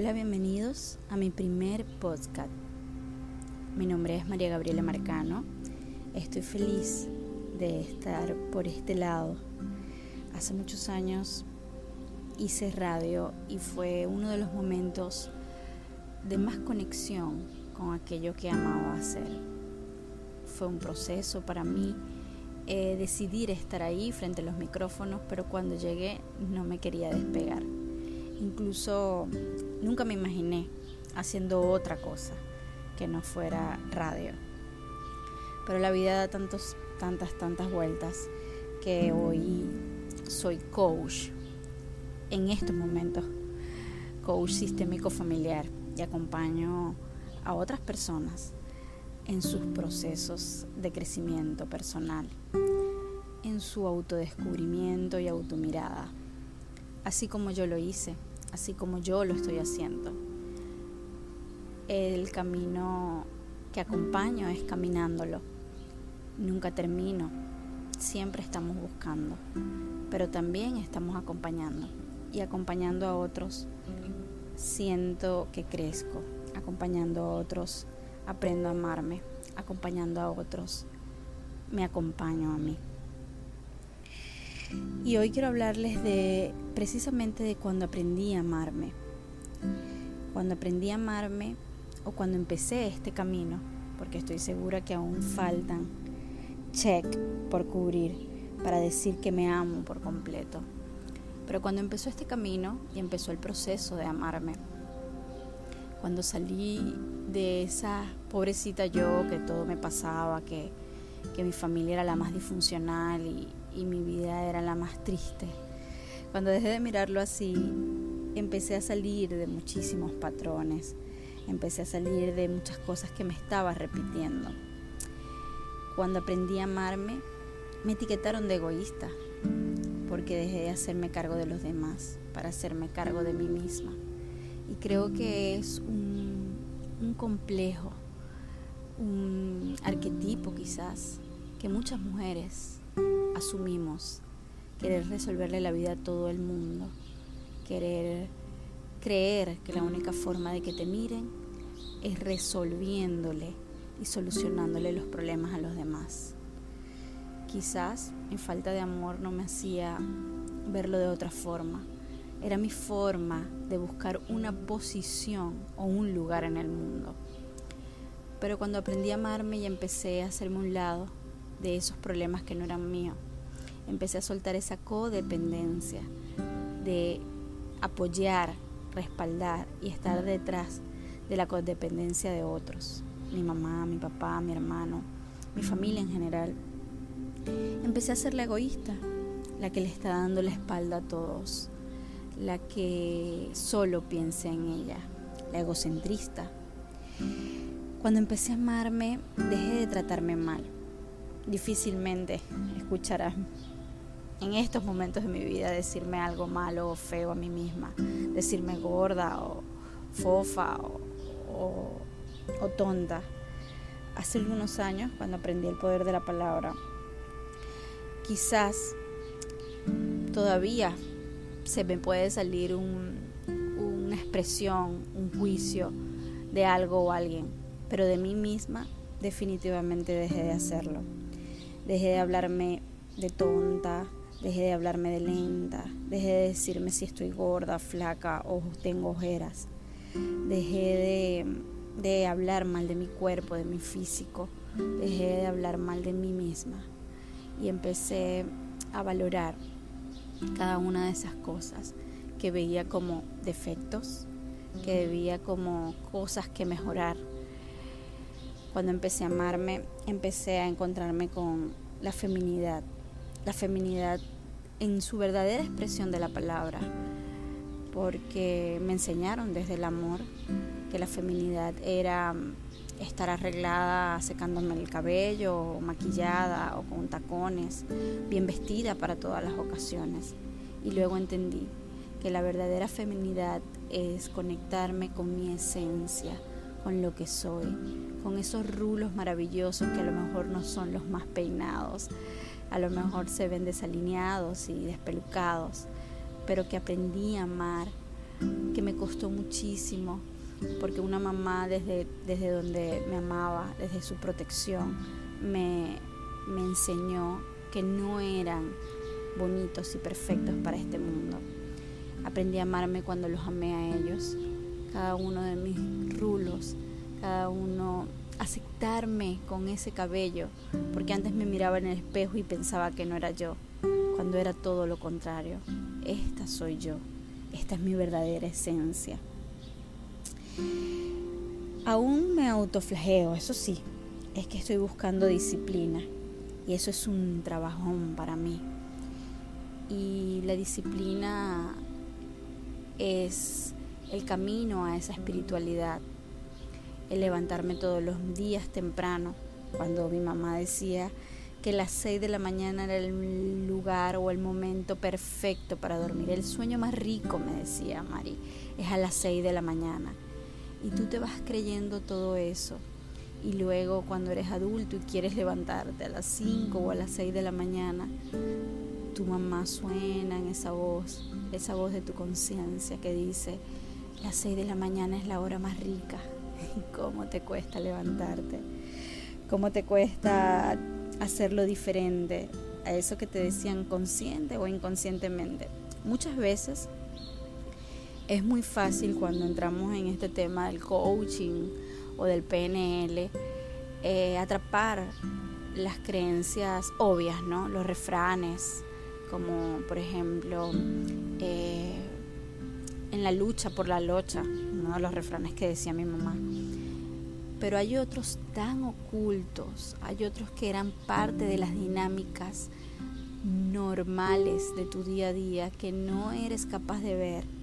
Hola, bienvenidos a mi primer podcast. Mi nombre es María Gabriela Marcano. Estoy feliz de estar por este lado. Hace muchos años hice radio y fue uno de los momentos de más conexión con aquello que amaba hacer. Fue un proceso para mí eh, decidir estar ahí frente a los micrófonos, pero cuando llegué no me quería despegar. Incluso nunca me imaginé haciendo otra cosa que no fuera radio. Pero la vida da tantos, tantas, tantas vueltas que hoy soy coach en estos momentos, coach sistémico familiar y acompaño a otras personas en sus procesos de crecimiento personal, en su autodescubrimiento y automirada, así como yo lo hice así como yo lo estoy haciendo. El camino que acompaño es caminándolo. Nunca termino, siempre estamos buscando, pero también estamos acompañando. Y acompañando a otros, siento que crezco. Acompañando a otros, aprendo a amarme. Acompañando a otros, me acompaño a mí. Y hoy quiero hablarles de precisamente de cuando aprendí a amarme. Cuando aprendí a amarme o cuando empecé este camino, porque estoy segura que aún faltan check por cubrir para decir que me amo por completo. Pero cuando empezó este camino y empezó el proceso de amarme, cuando salí de esa pobrecita yo que todo me pasaba, que, que mi familia era la más disfuncional y, y mi vida era la más triste. Cuando dejé de mirarlo así, empecé a salir de muchísimos patrones, empecé a salir de muchas cosas que me estaba repitiendo. Cuando aprendí a amarme, me etiquetaron de egoísta, porque dejé de hacerme cargo de los demás para hacerme cargo de mí misma. Y creo que es un, un complejo, un arquetipo quizás, que muchas mujeres asumimos querer resolverle la vida a todo el mundo, querer creer que la única forma de que te miren es resolviéndole y solucionándole los problemas a los demás. Quizás mi falta de amor no me hacía verlo de otra forma. Era mi forma de buscar una posición o un lugar en el mundo. Pero cuando aprendí a amarme y empecé a hacerme un lado de esos problemas que no eran míos, empecé a soltar esa codependencia de apoyar, respaldar y estar detrás de la codependencia de otros, mi mamá, mi papá, mi hermano, mi familia en general. Empecé a ser la egoísta, la que le está dando la espalda a todos, la que solo piensa en ella, la egocentrista. Cuando empecé a amarme, dejé de tratarme mal. Difícilmente escucharán en estos momentos de mi vida decirme algo malo o feo a mí misma, decirme gorda o fofa o, tonta. Hace algunos años, cuando aprendí el poder de la palabra, quizás todavía se me puede salir una expresión, un juicio de algo o alguien, pero de mí misma definitivamente dejé de hacerlo. Dejé de hablarme de tonta, Dejé de hablarme de lenta, dejé de decirme si estoy gorda, flaca o tengo ojeras. Dejé de, de hablar mal de mi cuerpo, de mi físico. Dejé de hablar mal de mí misma. Y empecé a valorar cada una de esas cosas que veía como defectos, que veía como cosas que mejorar. Cuando empecé a amarme, empecé a encontrarme con la feminidad, la feminidad en su verdadera expresión de la palabra, porque me enseñaron desde el amor que la feminidad era estar arreglada secándome el cabello, maquillada o con tacones, bien vestida para todas las ocasiones. Y luego entendí que la verdadera feminidad es conectarme con mi esencia, con lo que soy, con esos rulos maravillosos que a lo mejor no son los más peinados, a lo mejor se ven desalineados y despelucados, pero que aprendí a amar que me costó muchísimo, porque una mamá desde, desde donde me amaba, desde su protección, me, me enseñó que no eran bonitos y perfectos para este mundo. Aprendí a amarme cuando los amé a ellos, cada uno de mis rulos, cada uno con ese cabello, porque antes me miraba en el espejo y pensaba que no era yo, cuando era todo lo contrario. Esta soy yo, esta es mi verdadera esencia. Aún me autoflageo, eso sí, es que estoy buscando disciplina y eso es un trabajón para mí. Y la disciplina es el camino a esa espiritualidad, el levantarme todos los días temprano, cuando mi mamá decía que las 6 de la mañana era el lugar o el momento perfecto para dormir. El sueño más rico, me decía Mari, es a las 6 de la mañana. Y tú te vas creyendo todo eso. Y luego cuando eres adulto y quieres levantarte a las 5 o a las 6 de la mañana, tu mamá suena en esa voz, esa voz de tu conciencia que dice, las 6 de la mañana es la hora más rica. ¿Cómo te cuesta levantarte? ¿Cómo te cuesta hacerlo diferente a eso que te decían consciente o inconscientemente? Muchas veces es muy fácil cuando entramos en este tema del coaching o del PNL eh, atrapar las creencias obvias, ¿no? Los refranes, como por ejemplo eh, en la lucha por la locha, uno de los refranes que decía mi mamá. Pero hay otros tan ocultos, hay otros que eran parte de las dinámicas normales de tu día a día que no eres capaz de ver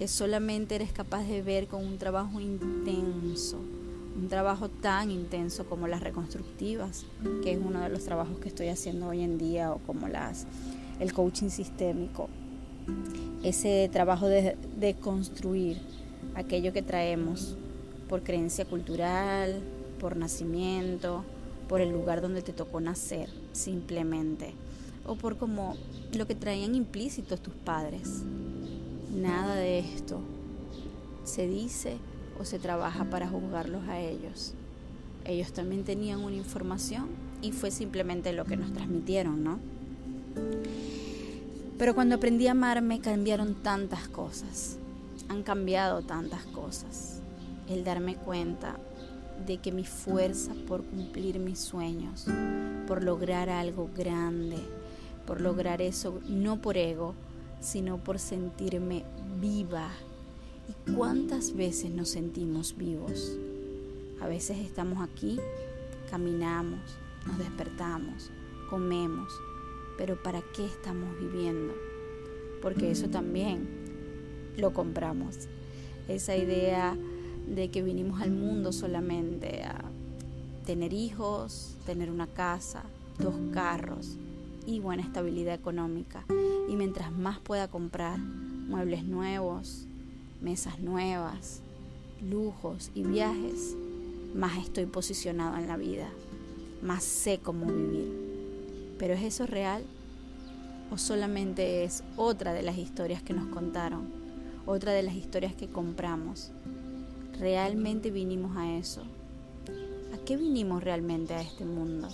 que solamente eres capaz de ver con un trabajo intenso, un trabajo tan intenso como las reconstructivas, que es uno de los trabajos que estoy haciendo hoy en día, o como las el coaching sistémico. Ese trabajo de, de construir aquello que traemos por creencia cultural, por nacimiento, por el lugar donde te tocó nacer, simplemente, o por como lo que traían implícitos tus padres. Nada de esto se dice o se trabaja para juzgarlos a ellos. Ellos también tenían una información y fue simplemente lo que nos transmitieron, ¿no? Pero cuando aprendí a amarme cambiaron tantas cosas, han cambiado tantas cosas. El darme cuenta de que mi fuerza por cumplir mis sueños, por lograr algo grande, por lograr eso, no por ego, sino por sentirme viva. ¿Y cuántas veces nos sentimos vivos? A veces estamos aquí, caminamos, nos despertamos, comemos, pero ¿para qué estamos viviendo? Porque eso también lo compramos. Esa idea de que vinimos al mundo solamente a tener hijos, tener una casa, dos carros, y buena estabilidad económica. Y mientras más pueda comprar muebles nuevos, mesas nuevas, lujos y viajes, más estoy posicionado en la vida, más sé cómo vivir. ¿Pero es eso real? ¿O solamente es otra de las historias que nos contaron? Otra de las historias que compramos. ¿Realmente vinimos a eso? ¿A qué vinimos realmente a este mundo?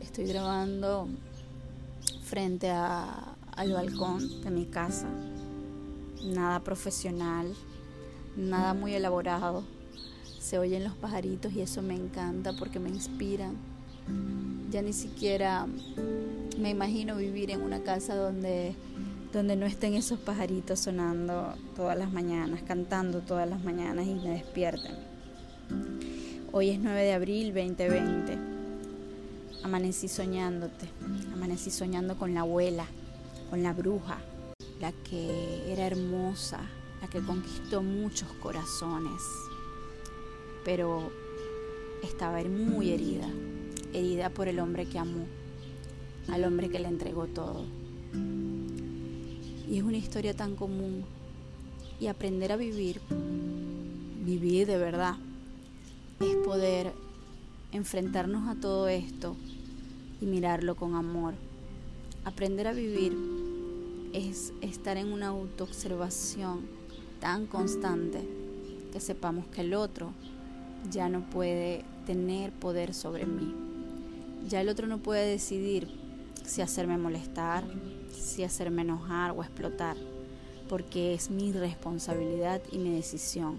Estoy grabando frente al balcón de mi casa. Nada profesional, nada muy elaborado. Se oyen los pajaritos y eso me encanta porque me inspiran. Ya ni siquiera me imagino vivir en una casa donde, donde no estén esos pajaritos sonando todas las mañanas, cantando todas las mañanas y me despierten. Hoy es 9 de abril 2020 amanecí soñándote, amanecí soñando con la abuela, con la bruja, la que era hermosa, la que conquistó muchos corazones, pero estaba muy herida, herida por el hombre que amó, al hombre que le entregó todo. Y es una historia tan común. Y aprender a vivir, vivir de verdad, es poder enfrentarnos a todo esto y mirarlo con amor. Aprender a vivir es estar en una autoobservación tan constante que sepamos que el otro ya no puede tener poder sobre mí. Ya el otro no puede decidir si hacerme molestar, si hacerme enojar o explotar, porque es mi responsabilidad y mi decisión,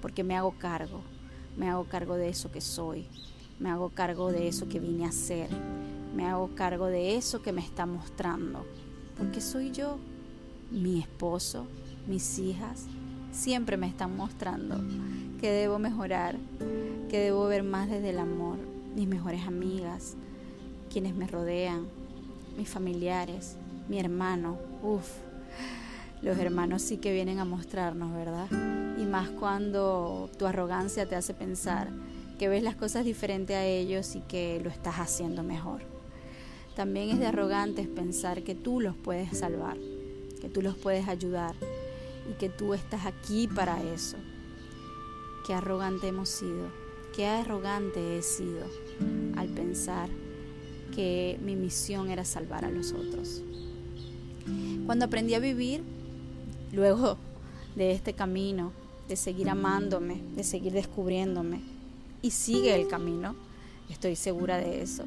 porque me hago cargo, me hago cargo de eso que soy, me hago cargo de eso que vine a ser, me hago cargo de eso que me está mostrando, porque soy yo, mi esposo, mis hijas, siempre me están mostrando que debo mejorar, que debo ver más desde el amor, mis mejores amigas, quienes me rodean, mis familiares, mi hermano, uff, los hermanos sí que vienen a mostrarnos, ¿verdad? Y más cuando tu arrogancia te hace pensar que ves las cosas diferente a ellos y que lo estás haciendo mejor. También es de arrogantes pensar que tú los puedes salvar, que tú los puedes ayudar y que tú estás aquí para eso. Qué arrogante hemos sido, qué arrogante he sido al pensar que mi misión era salvar a los otros. Cuando aprendí a vivir, luego de este camino, de seguir amándome, de seguir descubriéndome, y sigue el camino, estoy segura de eso.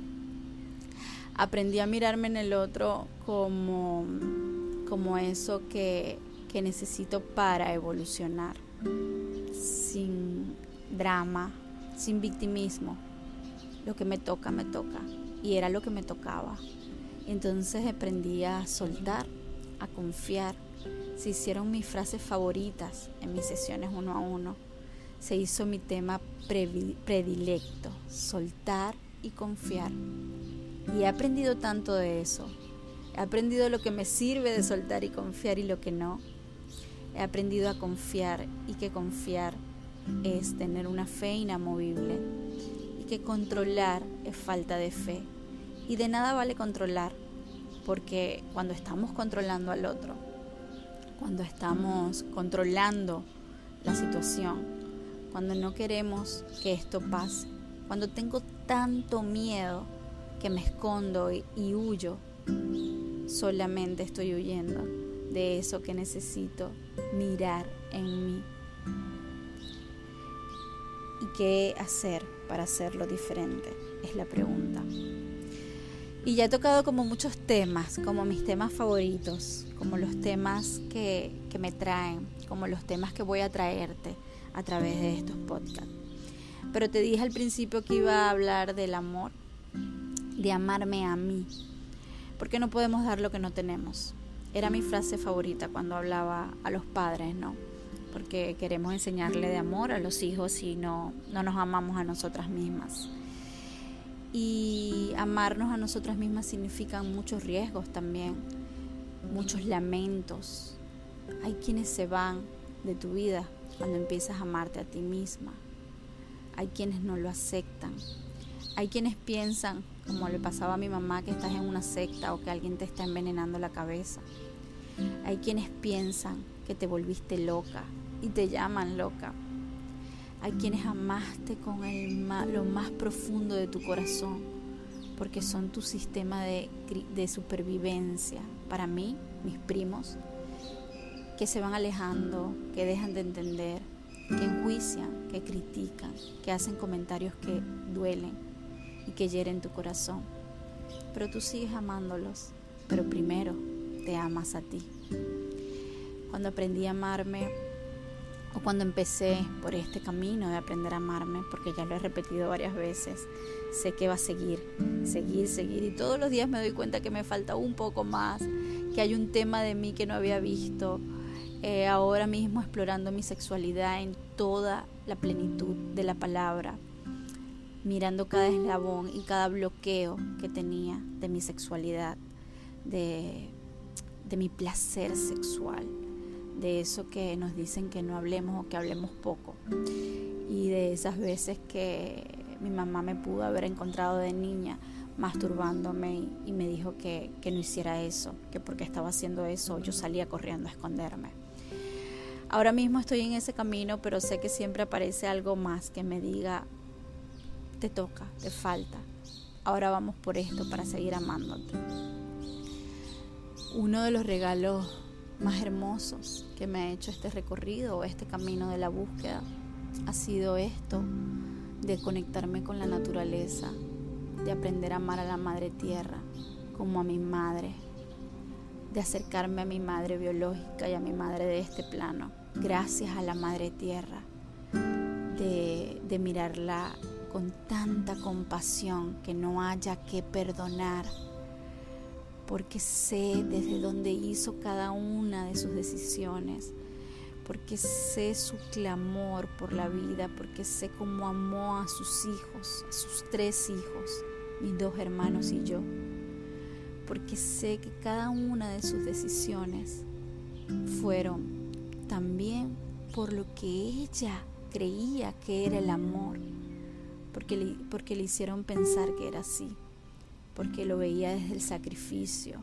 Aprendí a mirarme en el otro como, como eso que, que necesito para evolucionar, sin drama, sin victimismo. Lo que me toca, me toca y era lo que me tocaba. Entonces aprendí a soltar, a confiar. Se hicieron mis frases favoritas en mis sesiones uno a uno. Se hizo mi tema predilecto, soltar y confiar. Y he aprendido tanto de eso. He aprendido lo que me sirve de soltar y confiar y lo que no. He aprendido a confiar y que confiar es tener una fe inamovible que controlar es falta de fe. Y de nada vale controlar, porque cuando estamos controlando al otro, cuando estamos controlando la situación, cuando no queremos que esto pase, cuando tengo tanto miedo que me escondo y, y huyo, solamente estoy huyendo de eso que necesito mirar en mí. ¿Y qué hacer para hacerlo diferente? Es la pregunta. Y ya he tocado como muchos temas, como mis temas favoritos, como los temas que, que me traen, como los temas que voy a traerte a través de estos podcasts. Pero te dije al principio que iba a hablar del amor, de amarme a mí, porque no podemos dar lo que no tenemos. Era mi frase favorita cuando hablaba a los padres, ¿no? Porque queremos enseñarle de amor a los hijos y no, no nos amamos a nosotras mismas. Y amarnos a nosotras mismas significa muchos riesgos también, muchos lamentos. Hay quienes se van de tu vida cuando empiezas a amarte a ti misma. Hay quienes no lo aceptan. Hay quienes piensan, como le pasaba a mi mamá, que estás en una secta o que alguien te está envenenando la cabeza. Hay quienes piensan que te volviste loca, y te llaman loca. Hay quienes amaste con el lo más profundo de tu corazón, porque son tu sistema de, de supervivencia. Para mí, mis primos, que se van alejando, que dejan de entender, que enjuician, que critican, que hacen comentarios que duelen y que hieren tu corazón. Pero tú sigues amándolos, pero primero te amas a ti. Cuando aprendí a amarme, o cuando empecé por este camino de aprender a amarme, porque ya lo he repetido varias veces, sé que va a seguir, seguir, seguir. Y todos los días me doy cuenta que me falta un poco más, que hay un tema de mí que no había visto. Eh, ahora mismo explorando mi sexualidad en toda la plenitud de la palabra, mirando cada eslabón y cada bloqueo que tenía de mi sexualidad, de, de mi placer sexual de eso que nos dicen que no hablemos o que hablemos poco. Y de esas veces que mi mamá me pudo haber encontrado de niña masturbándome y, me dijo que, que no hiciera eso, que porque estaba haciendo eso yo salía corriendo a esconderme. Ahora mismo estoy en ese camino, pero sé que siempre aparece algo más que me diga, te toca, te falta. Ahora vamos por esto para seguir amándote. uno de los regalos más hermosos que me ha hecho este recorrido, este camino de la búsqueda, ha sido esto, de conectarme con la naturaleza, de aprender a amar a la madre tierra como a mi madre, de acercarme a mi madre biológica y a mi madre de este plano, gracias a la madre tierra, de, de mirarla con tanta compasión que no haya que perdonar porque sé desde dónde hizo cada una de sus decisiones, porque sé su clamor por la vida, porque sé cómo amó a sus hijos, a sus tres hijos, mis dos hermanos y yo, porque sé que cada una de sus decisiones fueron también por lo que ella creía que era el amor, porque le, porque le hicieron pensar que era así porque lo veía desde el sacrificio,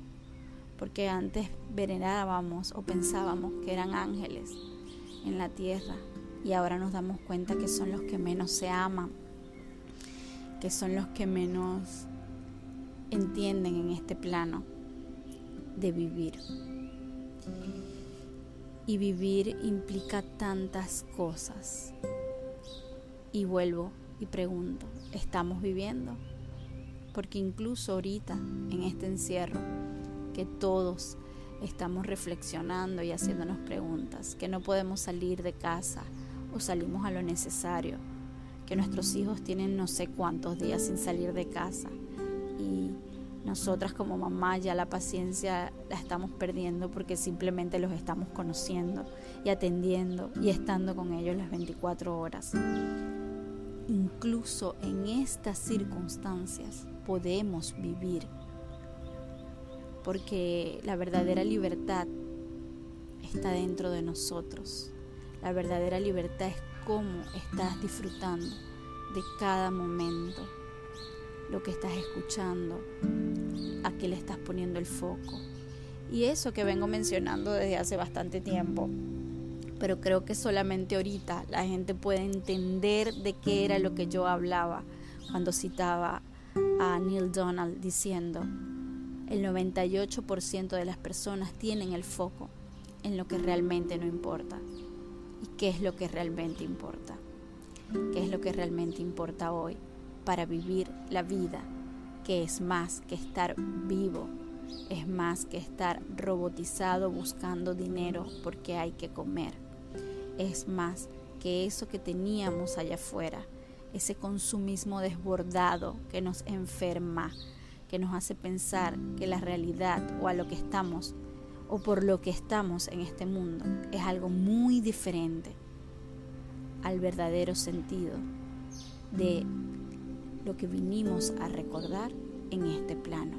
porque antes venerábamos o pensábamos que eran ángeles en la tierra y ahora nos damos cuenta que son los que menos se aman, que son los que menos entienden en este plano de vivir. Y vivir implica tantas cosas. Y vuelvo y pregunto, ¿estamos viviendo? Porque incluso ahorita, en este encierro, que todos estamos reflexionando y haciéndonos preguntas, que no podemos salir de casa o salimos a lo necesario, que nuestros hijos tienen no sé cuántos días sin salir de casa y nosotras como mamá ya la paciencia la estamos perdiendo porque simplemente los estamos conociendo y atendiendo y estando con ellos las 24 horas. Incluso en estas circunstancias podemos vivir. Porque la verdadera libertad está dentro de nosotros. La verdadera libertad es cómo estás disfrutando de cada momento, lo que estás escuchando, a qué le estás poniendo el foco. Y eso que vengo mencionando desde hace bastante tiempo, pero creo que solamente ahorita la gente puede entender de qué era lo que yo hablaba cuando citaba a Neil Donald diciendo, el 98% de las personas tienen el foco en lo que realmente no importa. ¿Y qué es lo que realmente importa? ¿Qué es lo que realmente importa hoy para vivir la vida? Que es más que estar vivo, es más que estar robotizado buscando dinero porque hay que comer. Es más que eso que teníamos allá afuera ese consumismo desbordado que nos enferma, que nos hace pensar que la realidad o a lo que estamos o por lo que estamos en este mundo es algo muy diferente al verdadero sentido de lo que vinimos a recordar en este plano.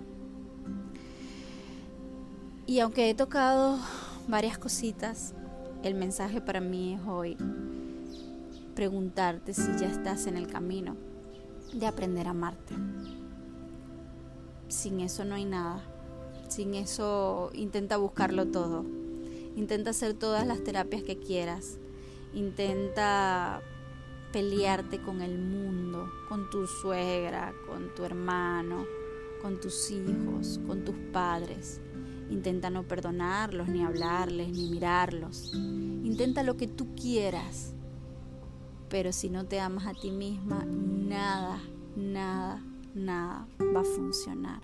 Y aunque he tocado varias cositas, el mensaje para mí es hoy preguntarte si ya estás en el camino de aprender a amarte. Sin eso no hay nada. Sin eso intenta buscarlo todo. Intenta hacer todas las terapias que quieras. Intenta pelearte con el mundo, con tu suegra, con tu hermano, con tus hijos, con tus padres. Intenta no perdonarlos, ni hablarles, ni mirarlos. Intenta lo que tú quieras pero si no te amas a ti misma, nada, nada, nada va a funcionar.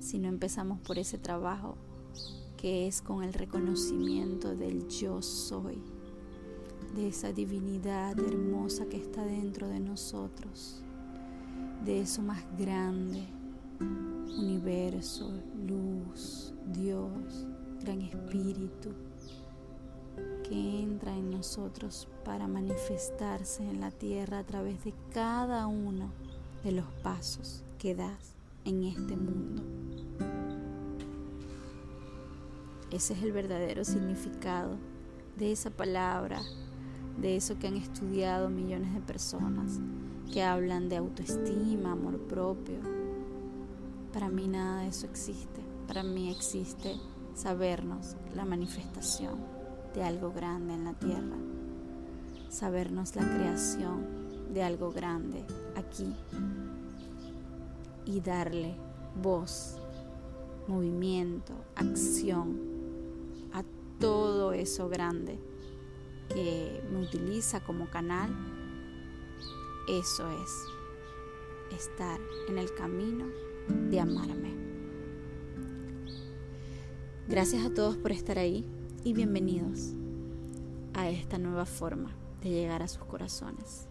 Si no empezamos por ese trabajo que es con el reconocimiento del yo soy, de esa divinidad hermosa que está dentro de nosotros, de eso más grande, universo, luz, Dios, gran espíritu que entra en nosotros para manifestarse en la tierra a través de cada uno de los pasos que das en este mundo. Ese es el verdadero significado de esa palabra, de eso que han estudiado millones de personas, que hablan de autoestima, amor propio. Para mí nada de eso existe. Para mí existe sabernos la manifestación de algo grande en la tierra, sabernos la creación de algo grande aquí y darle voz movimiento, acción, a todo eso grande que me utiliza como canal, eso es estar en el camino de amarme. Gracias a todos por estar ahí y bienvenidos a esta nueva forma de llegar a sus corazones.